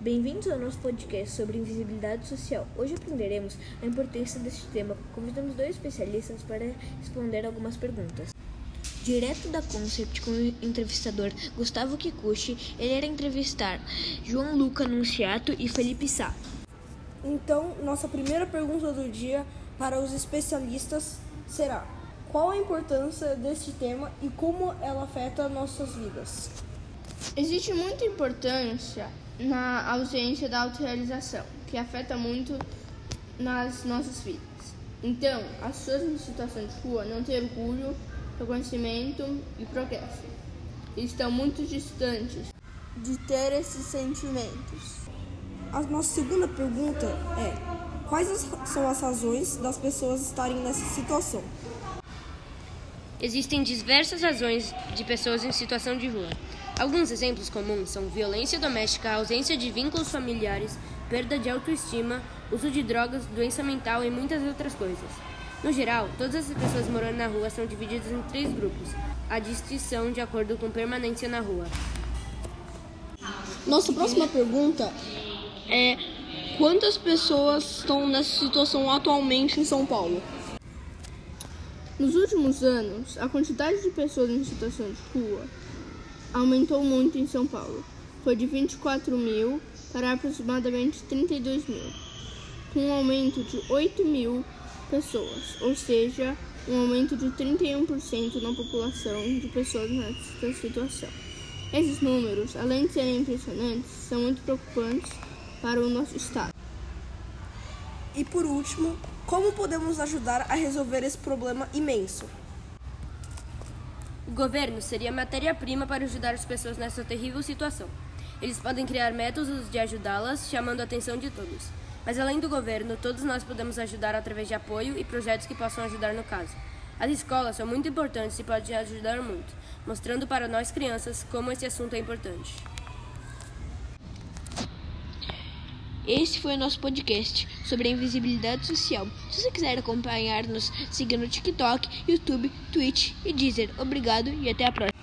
Bem-vindos ao nosso podcast sobre invisibilidade social. Hoje aprenderemos a importância deste tema. Convidamos dois especialistas para responder algumas perguntas. Direto da Concept com o entrevistador Gustavo Kikuchi, ele era entrevistar João Luca Nunciato e Felipe Sá. Então, nossa primeira pergunta do dia para os especialistas será: qual a importância deste tema e como ela afeta nossas vidas? Existe muita importância na ausência da autorrealização, que afeta muito nas nossas vidas. Então, as pessoas em situação de rua não têm orgulho, reconhecimento e progresso. Estão muito distantes de ter esses sentimentos. A nossa segunda pergunta é: quais são as razões das pessoas estarem nessa situação? Existem diversas razões de pessoas em situação de rua. Alguns exemplos comuns são violência doméstica, ausência de vínculos familiares, perda de autoestima, uso de drogas, doença mental e muitas outras coisas. No geral, todas as pessoas morando na rua são divididas em três grupos. A distinção de acordo com permanência na rua. Nossa próxima pergunta é: quantas pessoas estão nessa situação atualmente em São Paulo? Nos últimos anos, a quantidade de pessoas em situação de rua aumentou muito em São Paulo. Foi de 24 mil para aproximadamente 32 mil, com um aumento de 8 mil pessoas, ou seja, um aumento de 31% na população de pessoas nessa situação. Esses números, além de serem impressionantes, são muito preocupantes para o nosso Estado. E por último, como podemos ajudar a resolver esse problema imenso? O governo seria matéria-prima para ajudar as pessoas nessa terrível situação. Eles podem criar métodos de ajudá-las, chamando a atenção de todos. Mas além do governo, todos nós podemos ajudar através de apoio e projetos que possam ajudar no caso. As escolas são muito importantes e podem ajudar muito, mostrando para nós crianças como esse assunto é importante. Esse foi o nosso podcast sobre a invisibilidade social. Se você quiser acompanhar-nos, siga no TikTok, YouTube, Twitch e Deezer. Obrigado e até a próxima.